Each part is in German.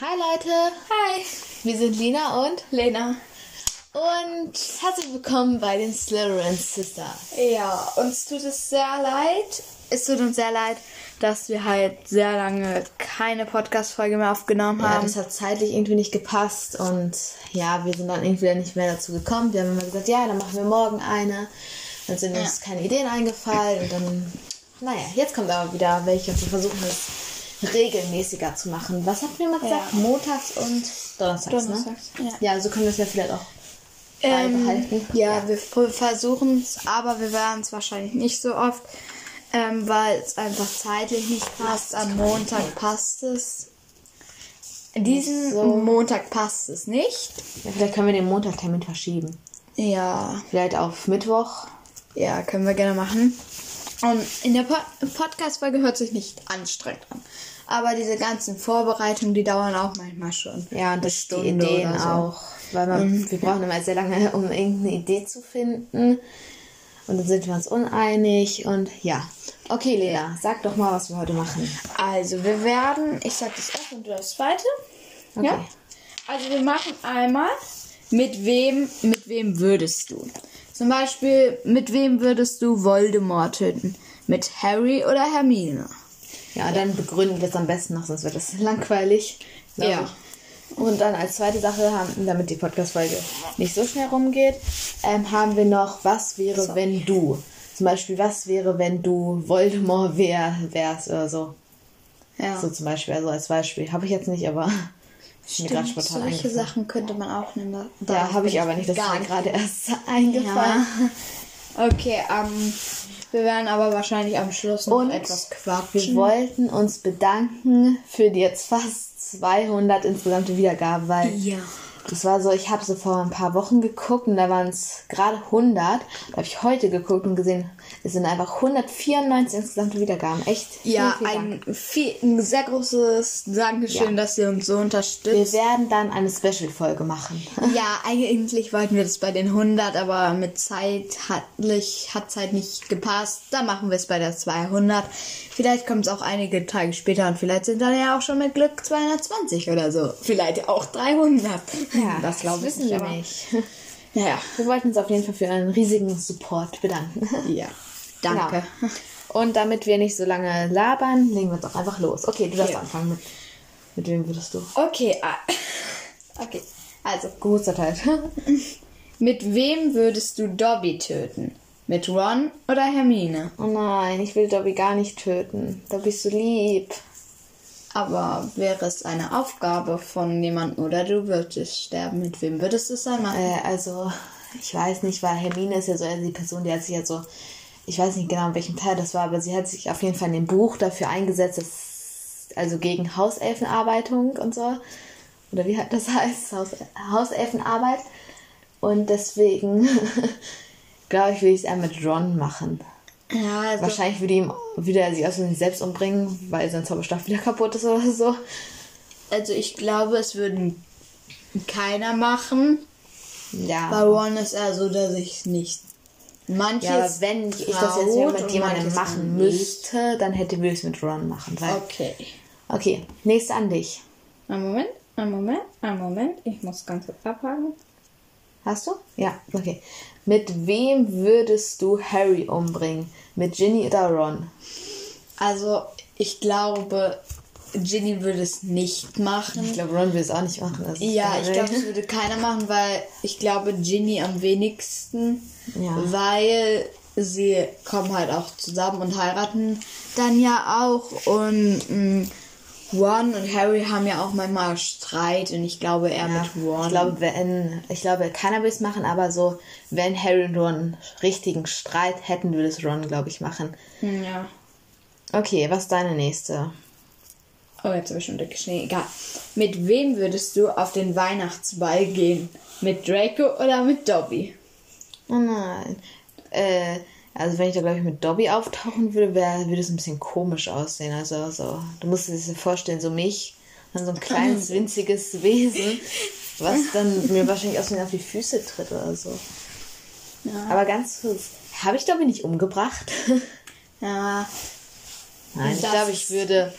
Hi Leute, Hi, wir sind Lina und Lena. und herzlich willkommen bei den Slytherin Sisters. Ja, uns tut es sehr leid. Es tut uns sehr leid, dass wir halt sehr lange keine Podcast-Folge mehr aufgenommen Ja, haben. das hat zeitlich irgendwie nicht gepasst und ja, wir sind dann irgendwie nicht mehr dazu gekommen. Wir haben immer gesagt, ja, dann machen wir morgen eine. Dann sind uns keine Ideen eingefallen und dann, naja, jetzt kommt aber wieder welche und wir versuchen es regelmäßiger zu machen. Was hatten wir mal gesagt? Ja. Montags und Donnerstags, Donnerstags, ne? ja. Ja, so können wir es ja vielleicht auch Ähm, beibehalten. ja, wir versuchen es, aber wir werden es wahrscheinlich nicht so oft, ähm, weil es einfach zeitlich nicht passt. Am Montag passt es. Diesen so. Montag passt es nicht. Ja, vielleicht können wir den Montagtermin verschieben. Ja, Vielleicht auf Mittwoch. ja, können wir gerne machen. Und in der po Podcast-Folge hört sich nicht anstrengend an. Aber diese ganzen Vorbereitungen, die dauern auch manchmal schon. Ja, und das die Ideen so. auch. Weil man, wir brauchen immer sehr lange, um irgendeine Idee zu finden. Und dann sind wir uns uneinig. Und ja. Okay, Lena, sag doch mal, was wir heute machen. Also, wir werden, ich sag das erste und du das zweite. Okay. Ja? Also, wir machen einmal, mit wem, mit wem würdest du? Zum Beispiel, mit wem würdest du Voldemort töten? Mit Harry oder Hermine? Ja, dann begründen wir es am besten noch, sonst wird es langweilig. Ja. ich. Und dann als zweite Sache, haben, damit die Podcast-Folge nicht so schnell rumgeht, ähm, haben wir noch, was wäre, wenn du? Zum Beispiel, was wäre, wenn du Voldemort wär, wärst oder so. Ja. So zum Beispiel, also als Beispiel. Habe ich jetzt nicht, aber ist mir gerade Stimmt, spontan solche. Sachen könnte man auch nehmen. Da- Ja, habe ich aber nicht. Das ist mir gerade erst eingefallen. Ja. Okay, ähm, wir werden aber wahrscheinlich am Schluss noch Und etwas Wir quatschen. wollten uns bedanken für die jetzt fast 200 insgesamte Wiedergaben, weil Ja. Das war so, ich habe so vor ein paar Wochen geguckt und da waren es gerade 100. Da habe ich heute geguckt und gesehen, es sind einfach 194 insgesamte Wiedergaben. Echt? Ja, vielen Dank. ein, viel, ein sehr großes Dankeschön, Ja. dass ihr uns so Wir unterstützt. werden dann eine Special-Folge machen. Ja, eigentlich wollten wir das bei den 100, aber mit Zeit hat es halt nicht gepasst. Dann machen wir es bei der 200. Vielleicht kommt es auch einige Tage später und vielleicht sind dann ja auch schon mit Glück 220 oder so. Vielleicht auch 300. Ja, das glaube ich wissen wir aber- nicht. Ja, Wir wollten uns auf jeden Fall für einen riesigen Support bedanken. ja. Danke. Genau. Und damit wir nicht so lange labern, legen wir uns auch einfach los. Okay, du darfst Ja. anfangen mit. Mit wem würdest du? Okay, ah. okay. Also, Geburtstag. mit wem würdest du Dobby töten? Mit Ron oder Hermine? Oh nein, ich will Dobby gar nicht töten. Dobby ist so lieb. Aber wäre es eine Aufgabe von jemandem oder du würdest sterben? Mit wem würdest du es dann machen? Äh, also, ich weiß nicht, weil Hermine ist ja so die Person, die hat sich ja so. Ich weiß nicht genau, in welchem Teil das war, aber sie hat sich auf jeden Fall in dem Buch dafür eingesetzt, dass, also gegen Hauselfenarbeitung und so. Oder wie das heißt? Haus, Hauselfenarbeit. Und deswegen, glaube ich, will ich es eher mit Ron machen. Ja, also, Wahrscheinlich würde ihm würde er sich aus sich selbst umbringen, weil sein Zauberstab wieder kaputt ist oder so. also ich glaube, es würden keiner machen. Ja. Bei Ron ist er so, dass ich nicht. Manches ja, aber wenn ich das jetzt mit jemandem machen müsste, dann hätte ich es mit Ron machen. Weil, Okay. okay, nächste an dich. Ein Moment, ein Moment, ein Moment. Ich muss ganz kurz abhaken. Hast du? Ja, okay. Mit wem würdest du Harry umbringen? Mit Ginny oder Ron? Also, ich glaube, Ginny würde es nicht machen. Ich glaube, Ron würde es auch nicht machen. Ja, ich glaube, es würde keiner machen, weil ich glaube, Ginny am wenigsten, Ja. weil sie kommen halt auch zusammen und heiraten dann ja auch und mh, Ron und Harry haben ja auch manchmal Streit und ich glaube eher Ja, mit Ron. Ich glaube, wenn, ich glaube, keiner will es machen, aber so, wenn Harry und Ron richtigen Streit hätten, würde es Ron, glaube ich, machen. Hm, ja. Okay, was ist deine nächste? Oh, jetzt habe ich schon geschnitten. Egal. Mit wem würdest du auf den Weihnachtsball gehen? Mit Draco oder mit Dobby? Oh nein. Äh, also wenn ich da, glaube ich, mit Dobby auftauchen würde, wär, würde es ein bisschen komisch aussehen. Also so, du musst dir das vorstellen, so mich, dann so ein kleines, winziges Wesen, was dann mir wahrscheinlich aus auf die Füße tritt oder so. Ja. Aber ganz kurz, habe ich Dobby nicht umgebracht? Ja. Nein, ich glaube, ich würde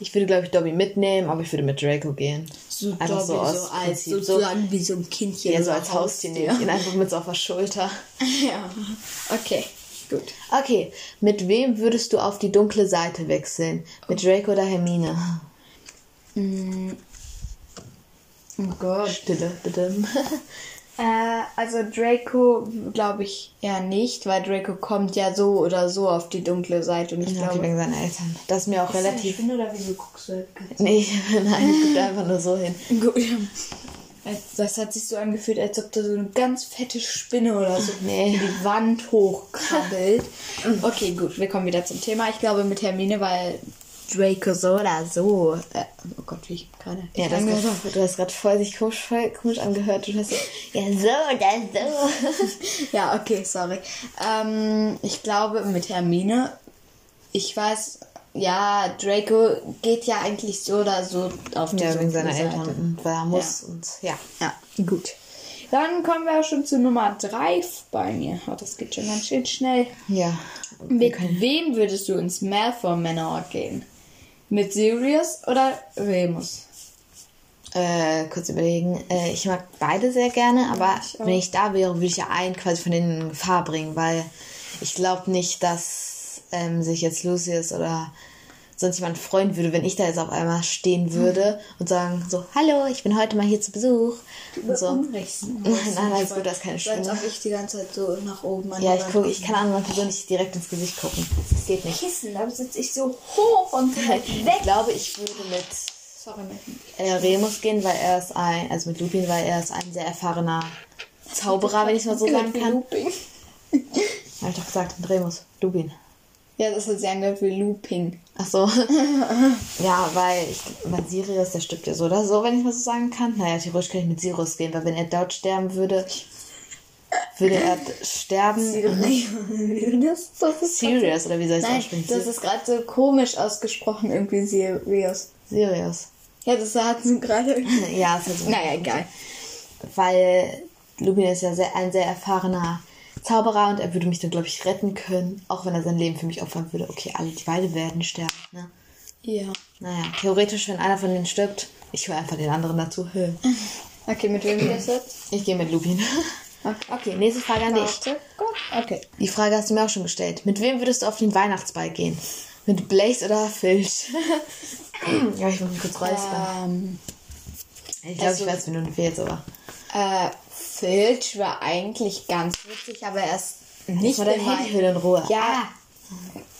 Ich würde, glaube ich, Dobby mitnehmen, aber ich würde mit Draco gehen. So einfach Dobby so so, aus als Prinzip. So, sozusagen wie so ein Kindchen. ja, so als Haustier nehme ich ihn einfach mit so auf der Schulter. Ja, okay, gut. Okay, mit wem würdest du auf die dunkle Seite wechseln? Mit Draco oder Hermine? Oh Gott. Stille, bitte. Äh, also Draco glaube ich eher nicht, weil Draco kommt ja so oder so auf die dunkle Seite und ich Ja, glaube... wegen seinen Eltern. Das ist mir auch relativ. Spinne oder wieso guckst du Nee, nein, ich gucke einfach nur so hin. Gut. Das hat sich so angefühlt, als ob da so eine ganz fette Spinne oder so Nee. in die Wand hochkrabbelt. okay, gut, wir kommen wieder zum Thema. Ich glaube mit Hermine, weil Draco so oder so. Äh, oh Gott, wie ich gerade. Ja, das grad, du hast gerade voll sich komisch, voll komisch angehört. Du hast so, ja, so, das so. Ja, okay, sorry. Ähm, ich glaube mit Hermine, ich weiß, ja, Draco geht ja eigentlich so oder so auf die Ja, wegen seiner Seite. Eltern weil er muss und ja. Ja, gut. Dann kommen wir auch schon zu Nummer 3 bei mir. Oh, das geht schon ganz schön schnell. Ja. Mit wem würdest du ins Malfoy Manor gehen? Mit Sirius oder Remus? Äh, kurz überlegen. Äh, ich mag beide sehr gerne, aber ich wenn ich da wäre, würde ich ja einen quasi von denen in Gefahr bringen, weil ich glaube nicht, dass ähm, sich jetzt Lucius oder sonst jemand freuen würde, wenn ich da jetzt auf einmal stehen würde und sagen so, hallo, ich bin heute mal hier zu Besuch. Und so. Nein, nein, alles gut, das ist keine Spinne. ob ich die ganze Zeit so nach oben an Ja, ich gucke, ich kann anderen Personen nicht direkt ins Gesicht gucken. Das geht nicht. Kissen, da sitze ich so hoch und halt Ich weg. glaube, ich würde mit Sorry, äh, Remus gehen, weil er ist ein, also mit Lupin, weil er ist ein sehr erfahrener Zauberer, wenn ich mal so sagen kann. Looping. Habe ich doch gesagt, mit Remus. Lupin. Ja, das hat sie angehört wie Looping. Ach so. ja, weil ich, weil Sirius, der stirbt ja so oder so, wenn ich mal so sagen kann. Naja, theoretisch kann ich mit Sirius gehen, weil wenn er dort sterben würde, würde er sterben. das, das ist Sirius, oder wie soll ich es Nein, aussprechen? das ist gerade so komisch ausgesprochen, irgendwie Sirius. Sirius. Ja, das hat sie gerade. Ja, ist halt so. Naja, egal. weil Lupin ist ja sehr, ein sehr erfahrener Zauberer und er würde mich dann, glaube ich, retten können, auch wenn er sein Leben für mich opfern würde. Okay, alle, die beide werden sterben, ne? Ja. Naja, theoretisch, wenn einer von denen stirbt, ich höre einfach den anderen dazu. Okay, mit wem geht das jetzt? Ich gehe mit Lupin. Okay, nächste Frage an dich. Okay. Die Frage hast du mir auch schon gestellt. Mit wem würdest du auf den Weihnachtsball gehen? Mit Blaze oder Filch? ja, ich muss mich kurz räuspern. Ähm, Ich glaube, also- ich weiß, wie du nicht fehlst, aber. äh, Filch war eigentlich ganz witzig, aber er ist nicht war dein Handy in Ruhe. Ja.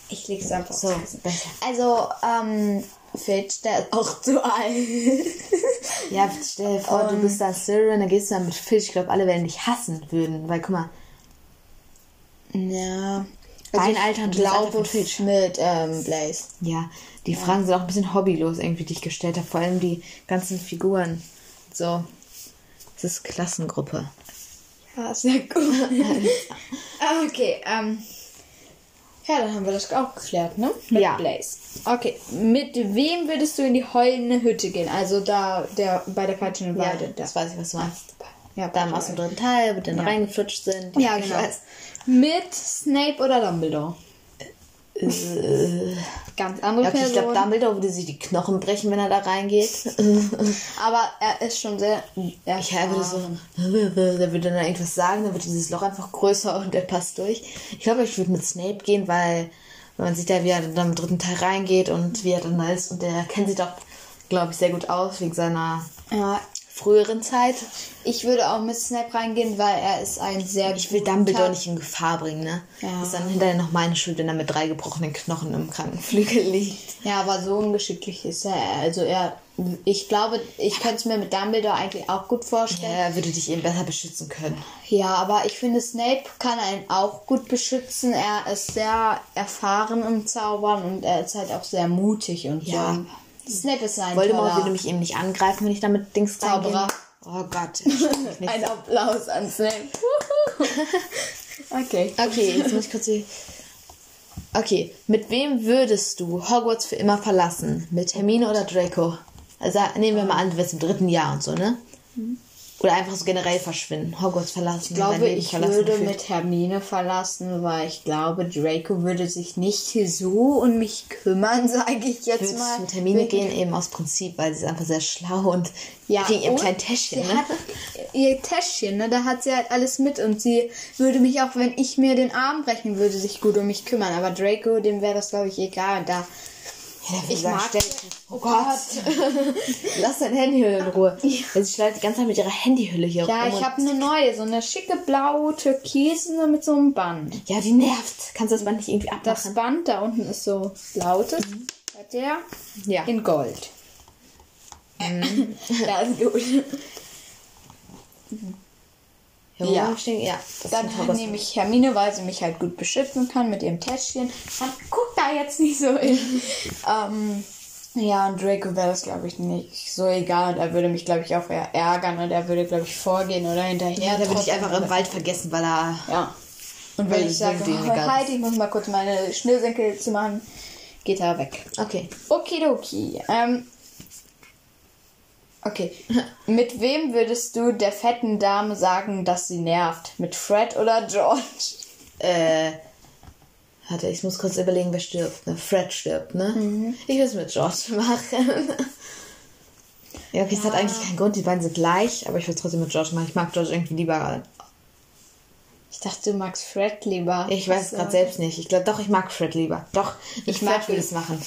Ich leg's einfach So, besser. Also, ähm, Filch, der ist auch zu alt. Ja, stell dir vor, du bist da Slytherin, dann gehst du dann mit Filch. Ich glaube, alle werden dich hassen würden, weil guck mal, ja. Dein ich Alter und das Alter glaube von Filch. mit ähm, Blaze. ja, die Fragen sind auch ein bisschen hobbylos irgendwie, die ich gestellt habe. Vor allem die ganzen Figuren. So, das ist Klassengruppe. Ja, sehr gut. Ah, okay, ähm. Ja, dann haben wir das auch geklärt, ne? Mit Ja. Blaze. Okay, mit wem würdest du in die heulende Hütte gehen? Also da, der bei der peitschenden Ja, Weide. das weiß ich, was du meinst. Ja, Da aus dem dritten Teil, wo dann Ja. reingeflutscht sind. Ja, Ich genau. weiß. Mit Snape oder Dumbledore? Ganz andere Ja, okay, ich glaube, Person. Dumbledore würde sich die Knochen brechen, wenn er da reingeht. aber er ist schon sehr. Er Ich würde so, der würde dann irgendwas sagen, dann wird dieses Loch einfach größer und der passt durch. Ich glaube, ich würde mit Snape gehen, weil wenn man sieht ja, wie er dann im dritten Teil reingeht und wie er dann da ist und der kennt sich doch, glaube ich, sehr gut aus wegen seiner Ja, früheren Zeit. ich würde auch mit Snape reingehen, weil er ist ein sehr. Ich will Dumbledore nicht in Gefahr bringen, ne? Ja. Das ist dann hinterher noch meine Schuld, wenn er mit drei gebrochenen Knochen im Krankenflügel liegt. Ja, aber so ungeschicklich ist er. Also er. Ich glaube, ich könnte es mir mit Dumbledore eigentlich auch gut Ja, vorstellen. er würde dich eben besser beschützen können. Ja, aber ich finde, Snape kann einen auch gut beschützen. Er ist sehr erfahren im Zaubern und er ist halt auch sehr mutig und Ja. so. Snape ist ein Voldemort würde mich eben nicht angreifen, wenn ich damit Dings Zauberer. Oh Gott, nicht Ein Applaus an Snape. okay. Okay, jetzt muss ich kurz die. Okay, mit wem würdest du Hogwarts für immer verlassen? Mit Hermine oder Draco? Also nehmen wir mal an, du wärst im dritten Jahr und so, ne? Oder einfach so generell verschwinden. Hogwarts verlassen. Ich glaube, ich würde mit Hermine verlassen, weil ich glaube, Draco würde sich nicht so um mich kümmern, sage ich jetzt Würdest mal. mit Hermine gehen eben aus Prinzip, weil sie ist einfach sehr schlau und Ja, wegen ihrem kleinen Täschchen, ne? hat ihr Täschchen, ne? Da hat sie halt alles mit und sie würde mich auch, wenn ich mir den Arm brechen würde, sich gut um mich kümmern. Aber Draco, dem wäre das, glaube ich, egal. Da Ja, Ich mag mag- stell- Oh Gott. Lass dein Handyhülle in Ruhe. Weil sie schleift die ganze Zeit mit ihrer Handyhülle hier Ja, rum. ich habe eine neue, so eine schicke blaue Türkise mit so einem Band. Ja, die nervt. Kannst du das Band nicht irgendwie Das abmachen? Band da unten ist so lautes. Hat der Ja. in Gold. ja, ist gut. Ja. Ja. ja das Dann nehme ich Hermine, weil sie mich halt gut beschützen kann mit ihrem Täschchen. Dann guck da jetzt nicht so hin. ähm, ja, und Draco wäre das, glaube ich, nicht so egal. Und er würde mich, glaube ich, auch eher ärgern. Und er würde, glaube ich, vorgehen oder hinterher. Ja, da würde ich einfach im Wald vergessen, weil er. Ja. Und Weil wenn ich sage, egal halt, ich muss mal kurz meine Schnürsenkel zu machen, geht er weg. Okay. Okidoki. Ähm, okay. Mit wem würdest du der fetten Dame sagen, dass sie nervt? Mit Fred oder George? Äh. Warte, ich muss kurz überlegen, wer stirbt. Ne? Fred stirbt, ne? Mhm. Ich will es mit George machen. ja, okay, es hat eigentlich keinen Grund, die beiden sind gleich, aber ich will es trotzdem mit George machen. Ich mag George irgendwie lieber. Ich dachte, du magst Fred lieber. Ich weiß es So. gerade selbst nicht. Ich glaube doch, ich mag Fred lieber. Doch, ich mag Fred würde es machen.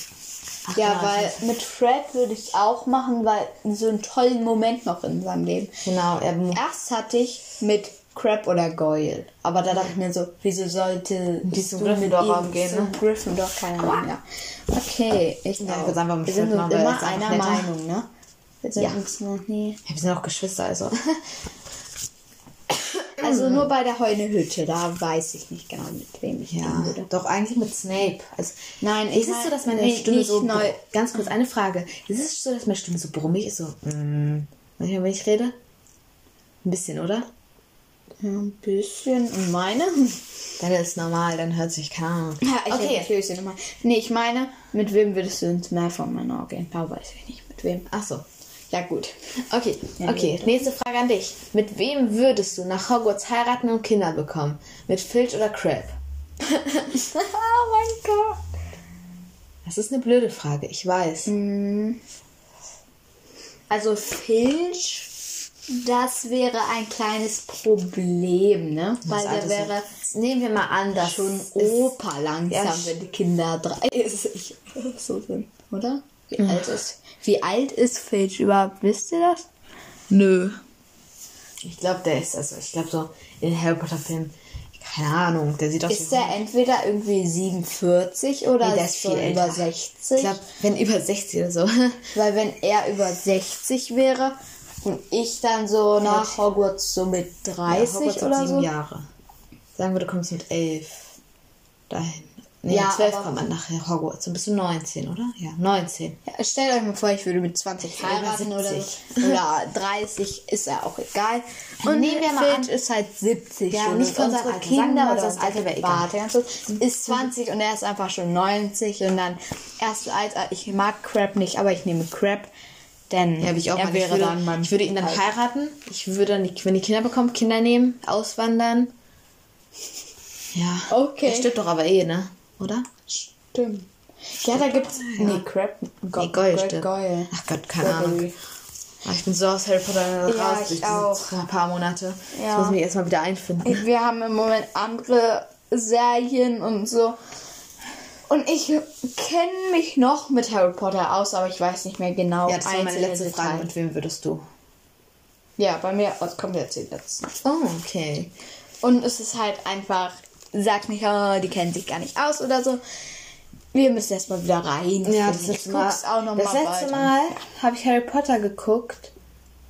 Ach, Ja, genau, weil mit Fred würde ich es auch machen, weil so einen tollen Moment noch in seinem Leben. Genau, er Erst hatte ich mit Crab oder Goyle. Aber da dachte ich mir so, wieso sollte Die du zum mit Gryffindor-Raum ihm gehen, Zu ne? Gryffindor, keine Ahnung, ja. Okay, ich Ja, einfach mit Wir sind machen, er immer einer netter. Meinung, ne? Wir sind Ja. uns noch nie... Ja, wir sind auch Geschwister, also. Also nur bei der Heune-Hütte, da weiß ich nicht genau, mit wem ich Ja, würde. doch eigentlich mit Snape. Also, Nein, ist es so, dass meine nee, Stimme nicht so neu. ganz kurz eine Frage. Ist es so, dass meine Stimme so brummig ist, so mm, manchmal wenn ich rede? Ein bisschen, oder? Ja, ein bisschen. Und meine? Dann ist es normal, dann hört sich keine Ahnung. Ja, ich okay. okay. natürlich nochmal. Nee, ich meine, mit wem würdest du ins Meer von Manor gehen? Da weiß ich nicht, mit wem. Ach so. Ja, gut. Okay, Ja, okay. Nächste Frage an dich. Mit wem würdest du nach Hogwarts heiraten und Kinder bekommen? Mit Filch oder Crab? oh mein Gott. Das ist eine blöde Frage, ich weiß. Also Filch, das wäre ein kleines Problem, ne? Weil der Also wäre so, nehmen wir mal an, dass schon Opa langsam, Ja, wenn die Kinder 30 oder so sind, oder? Wie alt ist Wie alt ist Filch überhaupt? Wisst ihr das? Nö. Ich glaube, der ist, also ich glaube so in Harry Potter Filmen, keine Ahnung, der sieht aus Ist der entweder irgendwie 47 oder Nee, der ist viel über älter. 60? Ich glaube, wenn über 60 oder so. Weil wenn er über 60 wäre und ich dann so nach Hogwarts so mit 30 Hogwarts hat oder sieben so. Jahre. Sagen wir, du kommst mit elf dahin. Nee, Ja, mit zwölf aber- kommt man nach Hogwarts. Dann bist du 19, oder? Ja, 19. Ja, stellt euch mal vor, ich würde mit 20 Über heiraten oder, 70. so. oder 30, ist ja auch egal. Und nehmen wir mal Filch ist halt 70 Ja, schon. nicht von seinem unsere Alter. Kinder mal, das Alter wäre egal. Warte, ist 20 und er ist einfach schon 90 und dann erst Alter, ich mag Crab nicht, aber ich nehme Crab, denn Ja, ich auch er wäre ich, würde, dann ich würde ihn dann halt. heiraten. Ich würde dann, wenn die Kinder bekommen, Kinder nehmen, auswandern. Ja. Okay. Er stirbt doch aber eh, ne? Oder? Stimmt. Ja, da gibt's. Nee, Crab. Go Nee, Goyle Go- stirbt. Goyle. Ach Gott, keine Ahnung. Gregory. Ah, Ich bin so aus Harry Potter Ja, raus ich durch diese paar Monate. Ja. Ich muss mich erstmal wieder einfinden. Wir haben im Moment andere Serien und so. Und ich kenne mich noch mit Harry Potter aus, aber ich weiß nicht mehr genau. Ja, das war meine letzte Frage. Mit wem würdest du? Ja, bei mir oh, kommt jetzt die letzte. Oh, okay. Und es ist halt einfach, sag nicht, oh, die kennen sich gar nicht aus oder so. Wir müssen erstmal wieder rein. Ja, das letzte Mal, das letzte. Mal habe ich Harry Potter geguckt.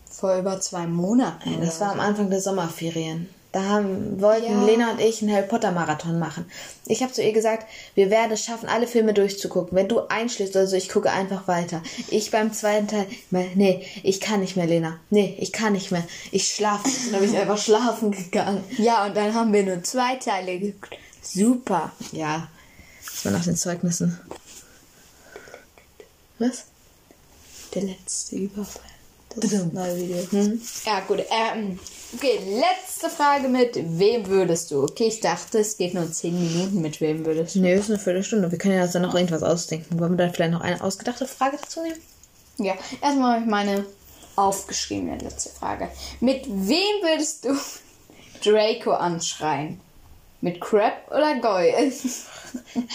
Vor über zwei Monaten. Das oder war am Anfang der Sommerferien. Da haben, wollten Ja. Lena und ich einen Harry Potter Marathon machen. Ich habe zu ihr gesagt, wir werden es schaffen, alle Filme durchzugucken. Wenn du einschläfst oder so, ich gucke einfach weiter. Ich beim zweiten Teil, nee, ich kann nicht mehr, Lena. Nee, ich kann nicht mehr. Ich schlafe. Dann habe ich einfach schlafen gegangen. Ja, und dann haben wir nur zwei Teile geguckt. Super. Ja, das war nach den Zeugnissen. Was? Der letzte Überfall. Das neue Video. Ja, gut. Ähm, okay, letzte Frage mit wem würdest du? Okay, ich dachte, es geht nur 10 Minuten. Mit wem würdest du? Nee, ist eine Viertelstunde. Wir können ja dann noch irgendwas ausdenken. Wollen wir dann vielleicht noch eine ausgedachte Frage dazu nehmen? Ja, erstmal habe ich meine aufgeschriebene letzte Frage. Mit wem würdest du Draco anschreien? Mit Crab oder Goy?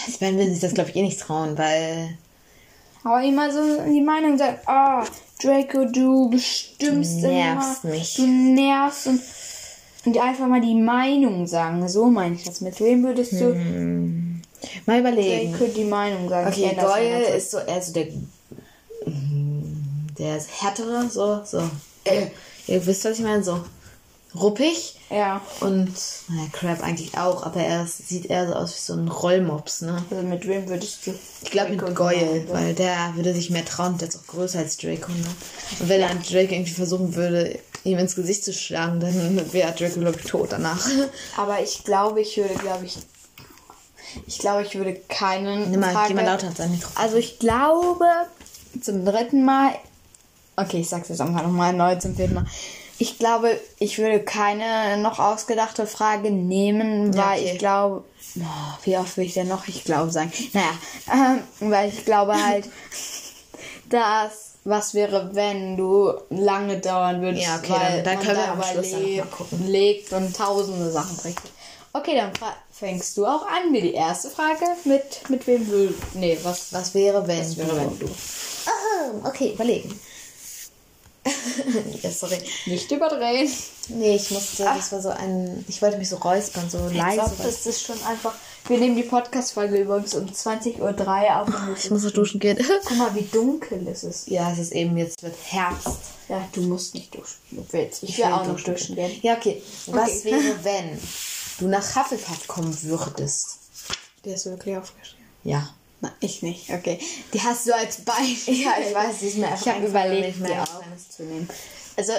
Ich meine, will sich das, glaube ich, eh nicht trauen, weil. Aber immer so die Meinung sagt, ah, Draco, du bestimmst Du nervst immer, mich. du nervst und, und einfach mal die Meinung sagen. So meine ich das. Mit wem würdest du Mal überlegen. Draco die Meinung sagen? Okay, Goyle ist so eher so der. Der ist härtere, so, so. Ihr wisst, was ich meine? So ruppig. Ja, Und, naja, Crab eigentlich auch, aber er sieht eher so aus wie so ein Rollmops, ne? also mit wem würdest du? Ich glaube mit Goyle, weil der würde sich mehr trauen, der ist auch größer als Draco, ne? Und wenn dann Draco irgendwie versuchen würde, ihm ins Gesicht zu schlagen, dann wäre Draco, glaube ich, tot danach. Aber ich glaube, ich würde, glaube ich, ich glaube, ich würde keinen. Nimm mal, Frage- geh mal lauter an sein Mikrofon. Also ich glaube zum dritten Mal. Okay, ich sag's jetzt mal nochmal neu zum vierten Mal. Ich glaube, ich würde keine noch ausgedachte Frage nehmen, Ja, weil okay. ich glaube. Boah, wie oft will ich denn noch ich glaube sagen? Naja, ähm, weil ich glaube halt, dass was wäre, wenn du lange dauern würdest, Ja, okay, weil dann- dann man können wir da am Schluss dann noch mal überlebt, gucken. legt und tausende Sachen bringt. Okay, dann fängst du auch an mit die erste Frage mit mit wem will nee was Was wäre, wenn was wäre wenn du Ah, okay, überlegen. ja, sorry. nicht überdrehen Nee, ich musste, das war so ein, ich wollte mich so räuspern, so leise. ob das ist schon einfach wir nehmen die Podcast Folge übrigens um 20:03 Uhr auf und ich muss noch duschen gehen. guck mal wie dunkel es ist ja, es ist eben, jetzt wird Herbst. ja du musst nicht duschen du willst ich, Ich will will auch noch duschen gehen Ja, okay. Was Okay. wäre, wenn du nach Hufflepuff kommen würdest? der ist wirklich aufgeschrieben Ja. Na, ich nicht. Okay. Die hast du als Beispiel. Ja, ich weiß, die ist mir einfach Ich habe überlegt, eingefallen auch zu nehmen. Also,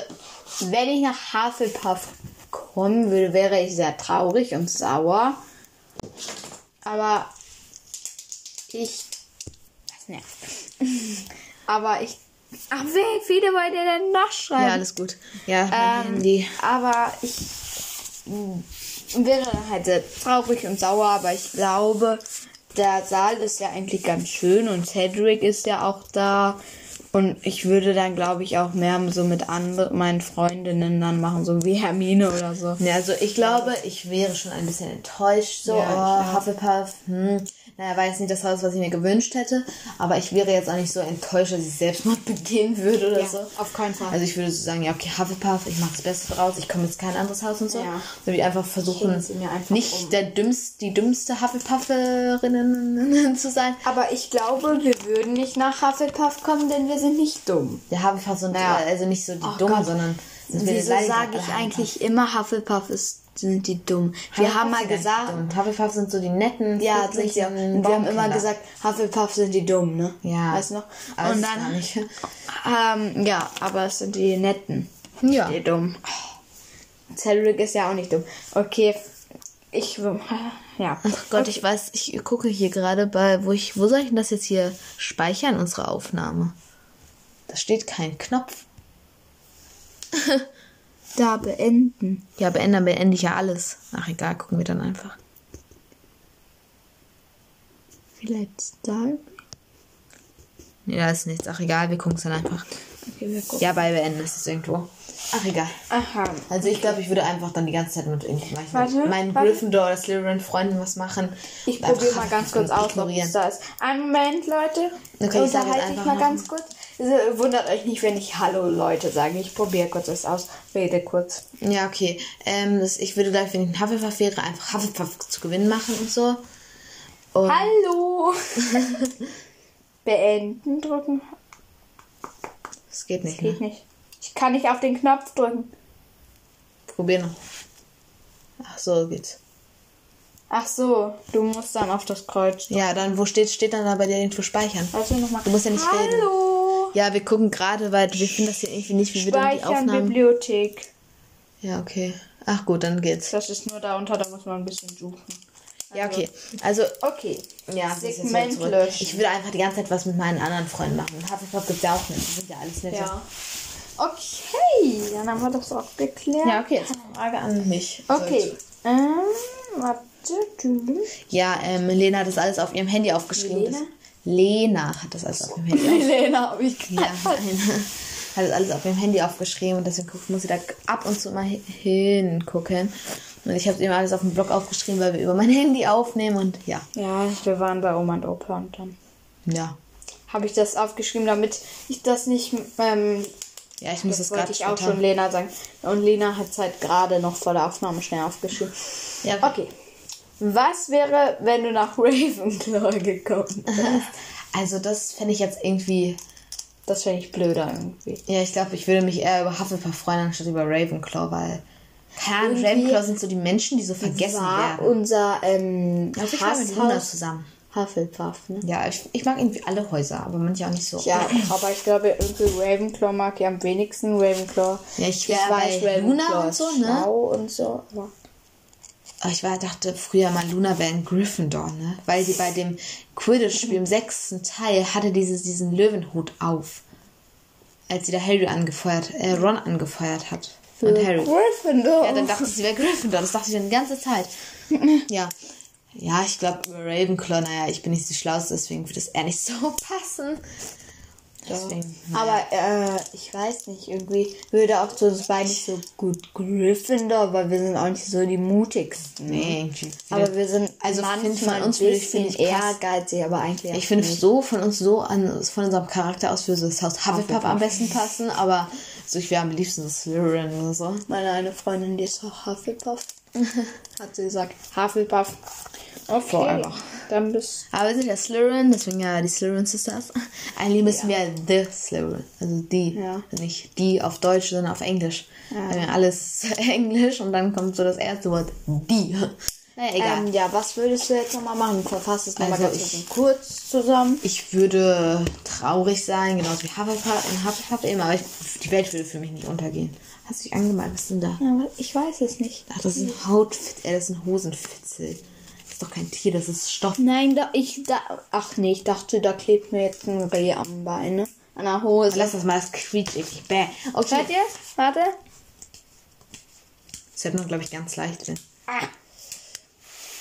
wenn ich nach Hufflepuff kommen würde, wäre ich sehr traurig und sauer. Aber ich. Das nervt. Aber ich. Ach, wie viele wollt ihr denn nachschreiben? Ja, alles gut. Ja, Ähm, Handy. Aber ich wäre dann halt sehr traurig und sauer, aber ich glaube, der Saal ist ja eigentlich ganz schön und Cedric ist ja auch da. Und ich würde dann, glaube ich, auch mehr so mit anderen, meinen Freundinnen dann machen, so wie Hermine oder so. Ja, also ich glaube, ich wäre schon ein bisschen enttäuscht. So, Ja, oh, Hufflepuff, hm. Naja, war jetzt nicht das Haus, was ich mir gewünscht hätte. Aber ich wäre jetzt auch nicht so enttäuscht, dass ich Selbstmord begehen würde oder Ja, so. auf keinen Fall. Also ich würde so sagen, ja, okay, Hufflepuff, ich mache das Beste draus, ich komme jetzt kein anderes Haus und so. Ja. Würde ich einfach versuchen, einfach nicht um. der dümmste, die dümmste Hufflepufferinnen zu sein. Aber ich glaube, wir würden nicht nach Hufflepuff kommen, denn wir sind nicht dumm. Der Hufflepuff sind Naja. also nicht so die Oh Dummen, sondern Wieso sage ich eigentlich immer Hufflepuff ist, sind die dumm? Wir Hufflepuff haben mal gesagt, dumm. Hufflepuff sind so die netten, Ja, sind auch. friedlichen Und wir haben immer gesagt, Hufflepuff sind die dumm, ne? Ja. Weißt du noch? Aber Und dann, ähm, ja, aber es sind die netten. Ja. Die dumm. Cedric ist ja auch nicht dumm. Okay, ich, ja. Ach Gott, ich weiß, ich gucke hier gerade bei, wo ich, wo soll ich denn das jetzt hier speichern, unsere Aufnahme? Da steht kein Knopf. Da beenden. Ja, beenden, beende ich ja alles. Ach egal, gucken wir dann einfach. Vielleicht da. Nee, da ist nichts. Ach egal, wir gucken es dann einfach. Okay, wir gucken. Ja, bei beenden ist es irgendwo. Ach egal. Aha. Also ich glaube, ich würde einfach dann die ganze Zeit mit irgendwelchen Warte, meinen warte. Gryffindor oder Slytherin Freunden was machen. Ich einfach probiere mal ganz kurz aus, ob es da ist. Einen Moment, Leute. Okay, ich sag jetzt Unterhalte ich einfach mal noch- ganz kurz. Also, wundert euch nicht, wenn ich Hallo, Leute sage. Ich probiere kurz das aus. Rede kurz. Ja, okay. Ähm, das, ich würde gleich, wenn ich ein Hufflepuff wäre, einfach Hufflepuff zu gewinnen machen und so. Und Hallo! Beenden drücken. das geht nicht. Geht Ne? nicht. Ich kann nicht auf den Knopf drücken. Probier noch. Ach so, geht's. Ach so, du musst dann auf das Kreuz. Ja, dann, wo steht, steht dann da bei dir irgendwo speichern? Warte nochmal. Du musst ja nicht reden. Hallo! Ja, wir gucken gerade, weil wir finden das hier irgendwie nicht, wie wir dann die Speichern Aufnahmen. Bibliothek. Ja, okay. Ach gut, dann geht's. Das ist nur da unter, da muss man ein bisschen suchen. Ja, okay. Also, Okay. ja, das Segment löschen. Ich würde einfach die ganze Zeit was mit meinen anderen Freunden machen. Hufflepuff gibt's ja auch nicht. Die sind ja alles nette. Ja. Okay, dann haben wir das auch geklärt. Ja, okay, jetzt eine Frage an mich. Okay. Ähm, warte. Ja, ähm, Lena hat das alles auf ihrem Handy aufgeschrieben. Lena? Lena hat das alles auf ihrem Handy aufgeschrieben. Lena habe ich Ja, hat das alles auf ihrem Handy aufgeschrieben und deswegen muss sie da ab und zu mal hi- hingucken. Und ich habe immer alles auf dem Blog aufgeschrieben, weil wir über mein Handy aufnehmen und ja. Ja, wir waren bei Oma und Opa und dann Ja. habe ich das aufgeschrieben, damit ich das nicht. Ähm, Ja, ich muss das das wollte gerade ich auch schon Lena sagen. Und Lena hat es halt gerade noch vor der Aufnahme schnell aufgeschrieben. Ja, Okay. Was wäre, wenn du nach Ravenclaw gekommen wärst? Also das fände ich jetzt irgendwie. Das fände ich blöder irgendwie. Ja, ich glaube, ich würde mich eher über Hufflepuff freuen, anstatt über Ravenclaw, weil. Keine Ahnung, Irgendwie Ravenclaw sind so die Menschen, die so vergessen war werden. unser ähm, Also ich war mit Luna Hasshaus zusammen. Hufflepuff, ne? Ja, ich, ich mag irgendwie alle Häuser, aber manche auch nicht so. Ja, aber ich glaube, irgendwie Ravenclaw mag ich am wenigsten. Ravenclaw. Ja, ich wär bei Luna und so, ne? schlau und so. Aber ich war, dachte früher mal, Luna wäre ein Gryffindor, ne? Weil sie bei dem Quidditch-Spiel im sechsten Teil hatte dieses, diesen Löwenhut auf. Als sie da Harry angefeuert, äh, Ron angefeuert hat. Und Harry. Gryffindor. Ja, dann dachte ich, sie wäre Gryffindor. Das dachte ich dann die ganze Zeit. Ja. Ja, ich glaube, über Ravenclaw, naja, ich bin nicht so schlau, deswegen würde es eher nicht so passen. Deswegen. Aber äh, ich weiß nicht, irgendwie würde auch zu uns beiden nicht so gut Gryffindor, weil wir sind auch nicht so die mutigsten. Nee. Aber wir sind Also manchmal von uns ein würde ich- bisschen finde ich, ehrgeizig, aber eigentlich Ich finde so von uns so an von unserem Charakter aus würde das Haus Hufflepuff am besten passen, aber so ich wäre am liebsten so Slytherin oder so. Meine eine Freundin, die ist auch Hufflepuff. Hat sie gesagt, Hufflepuff. Okay, Forever. Dann bist Aber wir sind ja Slytherin, deswegen ja die Slytherin Sisters. Eigentlich müssen wir The Slytherin, also die, Ja. nicht die auf Deutsch, sondern auf Englisch. Wir alles Englisch und dann kommt so das erste Wort die. Naja, egal. Ähm, ja, was würdest du jetzt nochmal machen? Verfass es nochmal Also ganz kurz zusammen. Ich würde traurig sein, genauso wie Hufflepuff, in Hufflepuff eben, aber ich, die Welt würde für mich nicht untergehen. Hast du dich angemalt? Was ist denn da? Ja, ich weiß es nicht. Ach, das ist ein Hautfitzel, äh, das ist ein Hosenfitzel. Das ist doch kein Tier, das ist Stoff. Nein, da, ich, da, ach nee, ich dachte, da klebt mir jetzt ein Reh am Bein, ne? An der Hose. Lass das mal, das quietscht irgendwie. Bäh. Okay, Hört ihr? Warte. das hört man, glaube ich, ganz leicht drin. Ah.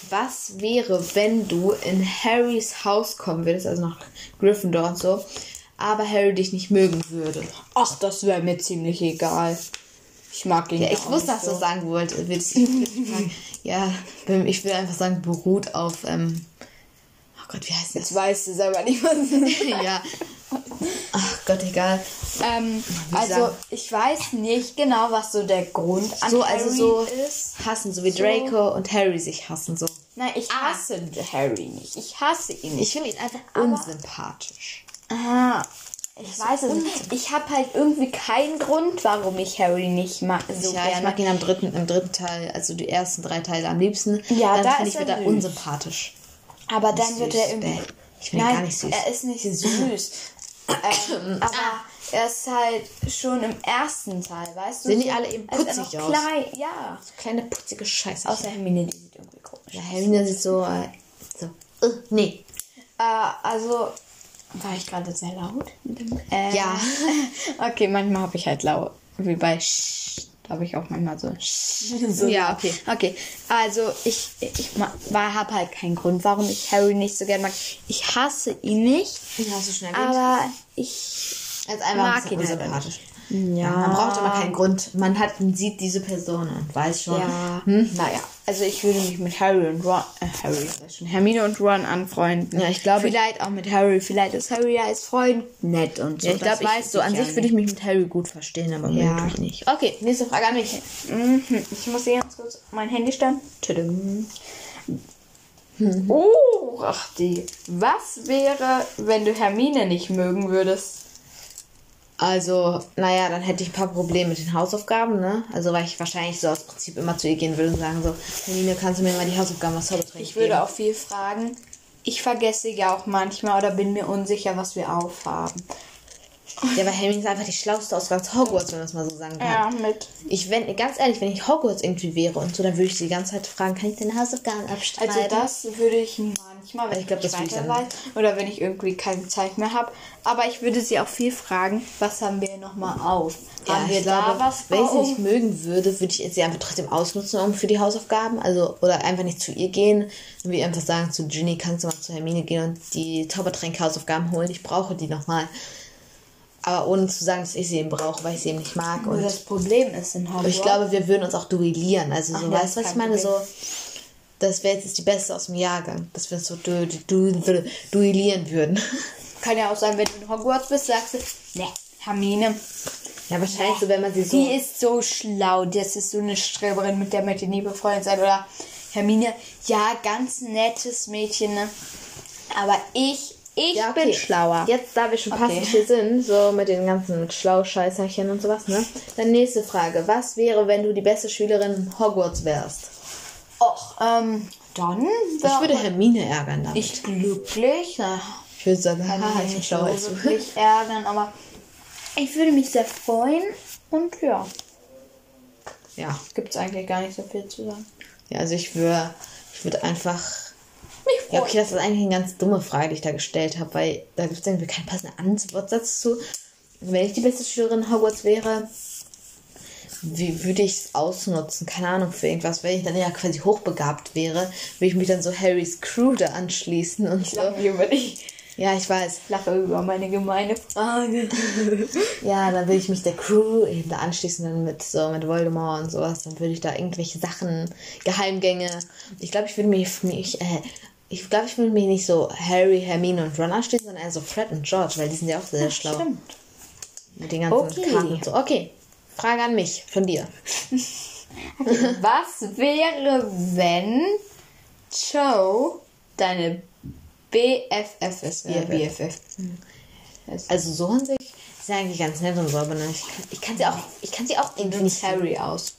Was wäre, wenn du in Harrys Haus kommen würdest, also nach Gryffindor und so, aber Harry dich nicht mögen würde? Ach, das wäre mir ziemlich egal. Ich mag ihn Ja, ich wusste, dass du das sagen wolltest. Sagen, ja, ich würde einfach sagen, beruht auf, ähm, oh Gott, wie heißt das? Jetzt weißt du selber nicht, was ja. Ach Gott, egal. Ähm, also, sagen- ich weiß nicht genau, was so der Grund an So, Harry also so ist. hassen, so wie So. Draco und Harry sich hassen, so. Nein, ich hasse Harry nicht. Ich hasse ihn nicht. Ich finde ihn einfach unsympathisch. Ah, ich weiß es nicht. Ich habe halt irgendwie keinen Grund, warum ich Harry nicht mag. So ja, gerne. ich mag ihn am dritten, im dritten Teil, also die ersten drei Teile am liebsten. Ja, dann da finde ich er wieder süß. unsympathisch. Aber dann Nicht wird süß, er irgendwie. Ich ihn Nein, gar nicht süß. Er ist nicht süß. ähm, aber er ist halt schon im ersten Teil, weißt du? Sehen die so- alle eben putzig aus? Klein, ja. Kleine putzige Scheiße. Außer Hermine, die sieht irgendwie komisch ja, aus. Hermine sieht so, äh, so, äh, nee. Äh, also, war ich gerade sehr laut? Äh, Ja. okay, manchmal habe ich halt laut. Wie bei Sch. Da habe ich auch manchmal so. so Ja, okay. Okay, also ich, ich habe halt keinen Grund, warum ich Harry nicht so gerne mag. Ich hasse ihn nicht, du schon erwähnt. aber ich Als einfach mag ein ihn halt unsympathisch. Ja. Man braucht aber keinen Grund. Man hat, man sieht diese Person und weiß schon. Ja, Hm? naja. Also ich würde mich mit Harry und Ron, äh, Harry, schon, Hermine und Ron anfreunden. Ja, ich glaube, Vielleicht auch mit Harry. Vielleicht ist Harry ja als Freund nett und so. Ja, ich glaube, ich, weiß so an sich würde ich mich mit Harry gut verstehen, aber Ja. möglich nicht. Okay, nächste Frage an mich. Mhm. Ich muss hier ganz kurz mein Handy stellen. Tüdüm. Mhm. Oh, ach die. Was wäre, wenn du Hermine nicht mögen würdest? Also, naja, dann hätte ich ein paar Probleme mit den Hausaufgaben, ne? Also, weil ich wahrscheinlich so aus Prinzip immer zu ihr gehen würde und sagen so, Hermine, kannst du mir mal die Hausaufgaben aus Zaubertränken Ich würde geben? auch viel fragen. Ich vergesse ja auch manchmal oder bin mir unsicher, was wir aufhaben. Ja, weil Hermine ist einfach die schlauste aus ganz Hogwarts, wenn man das mal so sagen kann. mit. Ich, wenn, ganz ehrlich, wenn ich Hogwarts irgendwie wäre und so, dann würde ich sie die ganze Zeit fragen, kann ich deine Hausaufgaben abstreiten? Also das würde ich manchmal wenn Ich glaub, ich, das weiter weiß oder wenn ich irgendwie keine Zeit mehr habe. Aber ich würde sie auch viel fragen, was haben wir nochmal auf? haben wir ich glaube, da was wenn ich sie nicht mögen würde, würde ich sie einfach trotzdem ausnutzen, um für die Hausaufgaben. Also, oder einfach nicht zu ihr gehen. Und wie einfach sagen, zu Ginny kannst du mal zu Hermine gehen und die Zaubertränke-Hausaufgaben holen. Ich brauche die nochmal. Aber ohne zu sagen, dass ich sie eben brauche, weil ich sie eben nicht mag. Und das Problem ist in Hogwarts. ich glaube, wir würden uns auch duellieren. Also, so, Ach, weißt du, was ich meine? Problem. So, das wäre jetzt die Beste aus dem Jahrgang. Dass wir uns so du, du, du, duellieren würden. Kann ja auch sein, wenn du in Hogwarts bist, sagst du, ne, Hermine, Ja, wahrscheinlich so, wenn man sie so. die ist so schlau, das ist so eine Streberin, mit der ich nie befreundet sein. Oder Hermine, ja, ganz nettes Mädchen, ne? Aber ich, ich Ja, okay. bin schlauer. Jetzt, da wir schon Okay. passend hier sind, so mit den ganzen Schlauscheißerchen und sowas, ne? Dann nächste Frage. Was wäre, wenn du die beste Schülerin in Hogwarts wärst? Och, ähm, dann Ich würde Hermine ärgern damit. ich glücklich. Na, Ich würde sagen, haha, mich ich bin schlauer als du. wirklich ärgern, aber ich würde mich sehr freuen und ja, Ja. gibt's eigentlich gar nicht so viel zu sagen. Ja, also ich würde ich würde einfach. Mich Ja, freut. okay, das ist eigentlich eine ganz dumme Frage, die ich da gestellt habe, weil da gibt es irgendwie keinen passenden Antwort dazu. Wenn ich die beste Schülerin in Hogwarts wäre, wie würde ich es ausnutzen? Keine Ahnung, für irgendwas. Wenn ich dann ja quasi hochbegabt wäre, würde ich mich dann so Harrys Crew da anschließen und so. Lachen wir über dich. Ja, ich weiß. Ich lache über meine gemeine Frage. Ja, dann würde ich mich der Crew eben da anschließen, dann mit so mit Voldemort und sowas. Dann würde ich da irgendwelche Sachen, Geheimgänge. Ich glaube, ich würde mich, mich äh, ich glaube, ich würde mich nicht so Harry, Hermine und Ron anschließen, sondern eher so Fred und George, weil die sind ja auch sehr, sehr schlau. Stimmt. Mit den ganzen Okay. Karten und so. Okay. Frage an mich, von dir. Was wäre, wenn Joe deine BFF ist? Ja, BFF. BFF. Also so an sich ist ja eigentlich ganz nett und so, aber ne, ich, kann, ich kann sie auch, ich kann sie auch irgendwie nicht. Harry aus.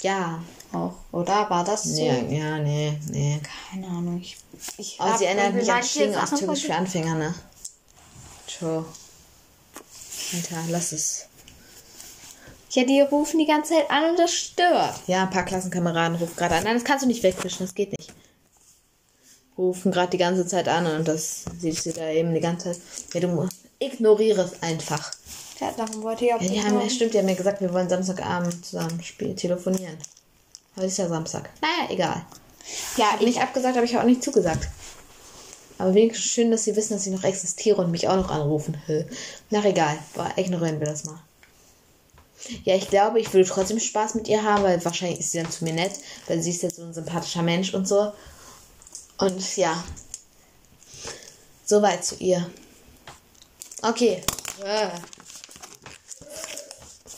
Ja. Auch, oder? War das so? Ja, ja, nee, nee. Keine Ahnung. Ich, ich hab sie erinnert mich an Schlingen aus Türkisch für. Anfänger, ne? True. Alter, lass es. Ja, die rufen die ganze Zeit an und das stört. Ja, ein paar Klassenkameraden rufen gerade an. Nein, das kannst du nicht wegwischen, das geht nicht. Rufen gerade die ganze Zeit an und das siehst du da eben die ganze Zeit. Ja, du musst. Ignoriere es einfach. Ja, darum wollte ich auch Ja, die haben, stimmt, die haben mir gesagt, wir wollen Samstagabend zusammen spielen, telefonieren. Heute ist ja Samstag. Naja, egal. Ja, Ich nicht abgesagt, aber ich habe auch nicht zugesagt. Aber wenigstens schön, dass sie wissen, dass ich noch existiere und mich auch noch anrufen. Na egal, Boah, ignorieren wir das mal. Ja, ich glaube, ich würde trotzdem Spaß mit ihr haben, weil wahrscheinlich ist sie dann zu mir nett, weil sie ist jetzt so ein sympathischer Mensch und so. Und ja, soweit zu ihr. Okay. Äh.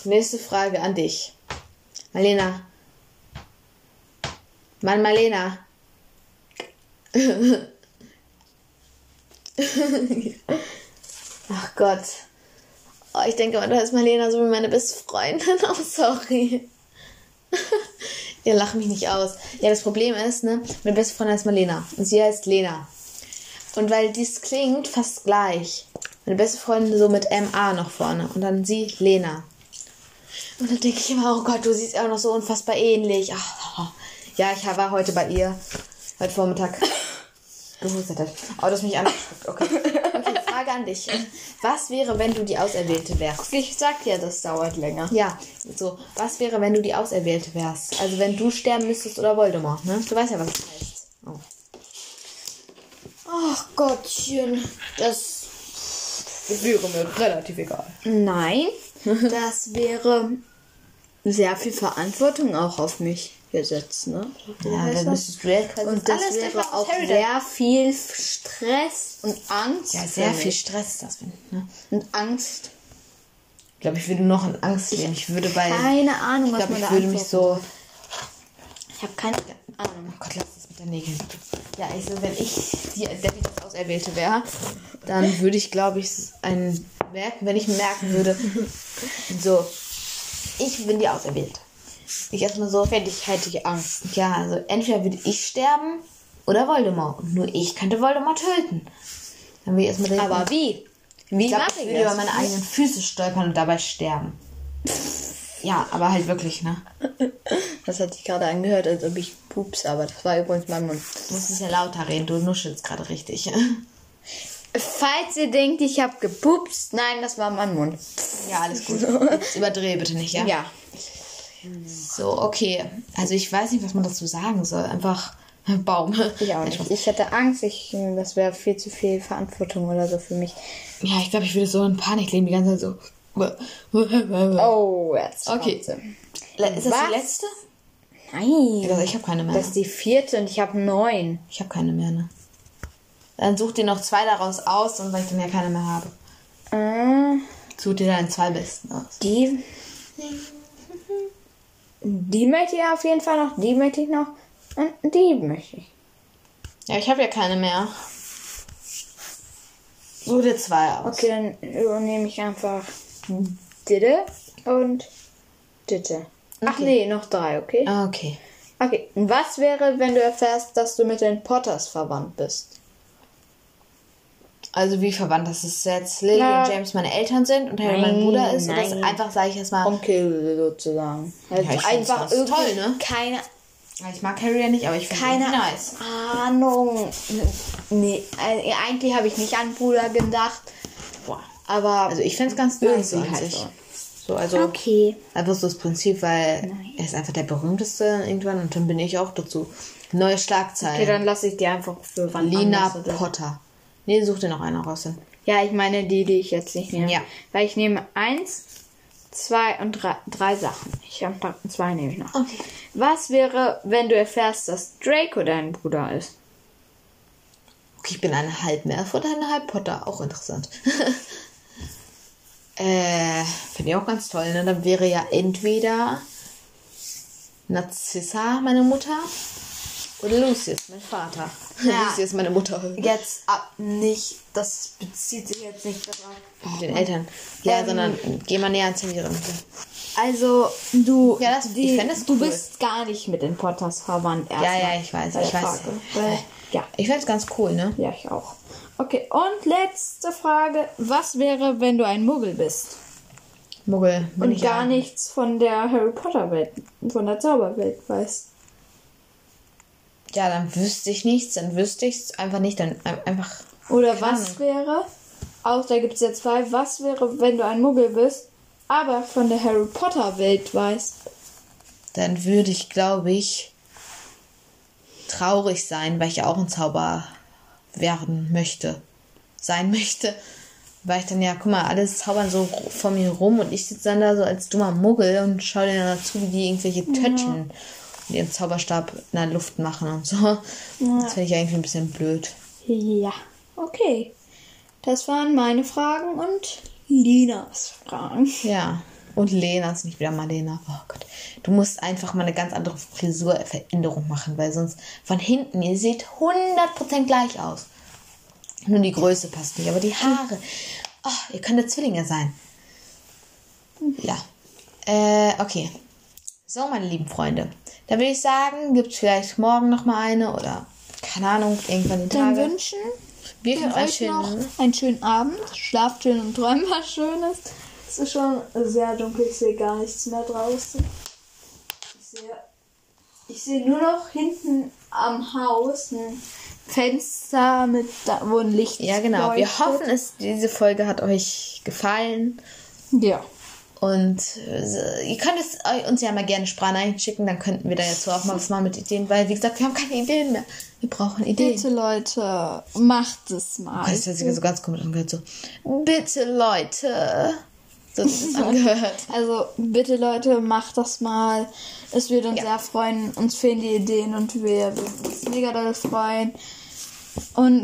Nächste Frage an dich. Marlena. Mann, Marlena. Ach Gott. Oh, ich denke du heißt Marlena so wie meine beste Freundin. Oh, sorry. Ihr lacht mich nicht aus. Ja, das Problem ist, ne, meine beste Freundin heißt Marlena und sie heißt Lena. Und weil dies klingt fast gleich. Meine beste Freundin so mit MA noch vorne und dann sie Lena. Und dann denke ich immer, oh Gott, du siehst auch noch so unfassbar ähnlich. Ach, ja, ich war heute bei ihr, heute Vormittag gehustet hat. Oh, du hast mich angespuckt. Okay. okay, Frage an dich. Was wäre, wenn du die Auserwählte wärst? Ich sag ja, das dauert länger. Ja, so. Was wäre, wenn du die Auserwählte wärst? Also wenn du sterben müsstest oder Voldemort, ne? Du weißt ja, was das heißt. Oh. Ach Gottchen, das Wäre mir relativ egal. Nein, das wäre sehr viel Verantwortung auch auf mich gesetzt, ne? Ja, Weißt dann müsstest du ja und das alles wäre auch sehr viel Stress und Angst. Ja, sehr viel. Stress das. Ne? Und Angst. Ich glaube, ich würde noch in Angst leben. Ich würde bei. Keine Ahnung, ich was glaube, man ich da würde mich so. Ich habe keine Ahnung. Oh Gott, lass das mit den Nägeln. Ja, ich so, wenn ich die Debbie Auserwählte wäre, dann würde ich, glaube ich, ein merken, wenn ich merken würde, so, ich bin die Auserwählte. Ich erstmal so, Fertig, hätte ich Angst. ja, also entweder würde ich sterben oder Voldemort. Und nur ich könnte Voldemort töten. Dann würde ich erstmal denken, Aber wie? Wie ich glaube, mache ich ich würde über das? meine eigenen Füße stolpern und dabei sterben. Ja, aber halt wirklich, ne? Das hat sich gerade angehört, als ob ich pups, aber das war übrigens mein Mund. Du musst es ja lauter reden, du nuschelst gerade richtig. Falls ihr denkt, ich habe gepupst, nein, das war mein Mund. Ja, alles gut. Jetzt überdrehe bitte nicht, ja? Ja. So, okay. Also ich weiß nicht, was man dazu sagen soll. Einfach Baum. Ich auch nicht. Ich hätte Angst, ich, das wäre viel zu viel Verantwortung oder so für mich. Ja, ich glaube, ich würde so in Panik leben, die ganze Zeit so. Oh, jetzt. Okay. Ist das Was? die letzte? Nein. Also ich habe keine mehr. Das ist die vierte und ich habe neun. Ich habe keine mehr, ne? Dann such dir noch zwei daraus aus und weil ich dann ja keine mehr habe. Äh, Such dir deine zwei besten aus. die. Die möchte ich auf jeden Fall noch. Die möchte ich noch. Und die möchte ich. Ja, ich habe ja keine mehr. Such dir zwei aus. Okay, dann übernehme ich einfach Ditte und Ditte. Ach Okay. nee, noch drei, okay? Ah, Okay. Okay, was wäre, wenn du erfährst, dass du mit den Potters verwandt bist? Also wie verwandt das ist jetzt Lily Na, und James meine Eltern sind und Harry mein nein, Bruder ist? Oder ist nein. einfach, sage ich jetzt mal, Onkel sozusagen. Also ich find's einfach irgendwie toll, ne? keine ich mag Harry ja nicht, aber ich finde ihn keine nice. Ahnung. Nee, äh, eigentlich habe ich nicht an Bruder gedacht, Boah. Aber also ich finde es ganz nice halt so. So, also Okay. einfach so das Prinzip, weil Nein. er ist einfach der berühmteste irgendwann und dann bin ich auch dazu. Neue Schlagzeilen. Okay, dann lasse ich dir einfach für wann Lina Potter. Nee, such dir noch eine raus. Ja, ich meine die, die ich jetzt nicht nehme. Ja. Weil ich nehme eins, zwei und drei, drei Sachen. Ich habe zwei nehme ich noch. Okay. Was wäre, wenn du erfährst, dass Draco dein Bruder ist? Okay, ich bin eine halb Melf oder eine halb Potter. Auch interessant. äh, finde ich auch ganz toll. Ne? Dann wäre ja entweder Narzissa meine Mutter oder Lucius mein Vater. Ja. Lucius meine Mutter. Jetzt ab nicht, das bezieht sich jetzt nicht darauf. Mit den Eltern. Ja, Ähm, sondern geh mal näher ans Handy ran. Also, du, Ja, das- die, das du cool. bist gar nicht mit den Potters verwandt. Ja, erstmal ja, ich weiß, ich weiß. Weil, ja, Ich fände es ganz cool, ne? ja, ich auch. Okay, und letzte Frage. Was wäre, wenn du ein Muggel bist? Muggel. Und gar ja. nichts von der Harry Potter Welt, von der Zauberwelt weißt. Ja, dann wüsste ich nichts, dann wüsste ich es einfach nicht, dann ein- einfach. Oder Keine was Ahnung. wäre, auch da gibt es ja zwei, was wäre, wenn du ein Muggel bist, aber von der Harry Potter Welt weißt? Dann würde ich, glaube ich, traurig sein, weil ich ja auch ein Zauber werden möchte. Sein möchte. Weil ich dann ja, guck mal, alles zaubern so vor mir rum und ich sitze dann da so als dummer Muggel und schaue denen dazu, wie die irgendwelche Tötchen mit ihrem Zauberstab in der Luft machen und so. Das finde ich eigentlich ein bisschen blöd. Ja, okay. Das waren meine Fragen und Linas Fragen. Ja. Und Lena ist nicht wieder Marlena. Oh Gott. Du musst einfach mal eine ganz andere Frisurveränderung machen, weil sonst von hinten, ihr seht 100% gleich aus. Nur die Größe passt nicht, aber die Haare. Oh, ihr könntet Zwillinge sein. Ja. Äh, okay. So, meine lieben Freunde. Dann würde ich sagen, gibt es vielleicht morgen noch mal eine oder keine Ahnung, irgendwann die Dann Tage. wünschen Wir wir euch noch einen schönen Abend. Schlaft schön und träumt was Schönes. Es ist schon sehr dunkel, ich sehe gar nichts mehr draußen. Ich sehe, ich sehe nur noch hinten am Haus ein Fenster, mit da, wo ein Licht Ja, genau. Wir leuchtet. hoffen, es, diese Folge hat euch gefallen. Ja. Und äh, ihr könnt es uns ja mal gerne Sprachnachrichten schicken, dann könnten wir da jetzt so auch mal was machen mit Ideen, weil wie gesagt, wir haben keine Ideen mehr. Wir brauchen Ideen. Bitte Leute, macht es mal. Das hat sich so ganz komisch angehört, so, bitte Leute. So hat es angehört. Also bitte Leute, macht das mal. Es würde uns Ja. sehr freuen. Uns fehlen die Ideen und wir würden uns mega doll freuen. Und